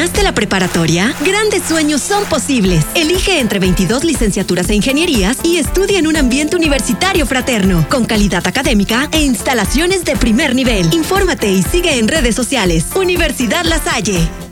¿Terminaste la preparatoria? Grandes sueños son posibles. Elige entre 22 licenciaturas e ingenierías y estudia en un ambiente universitario fraterno, con calidad académica e instalaciones de primer nivel. Infórmate y sigue en redes sociales. Universidad La Salle.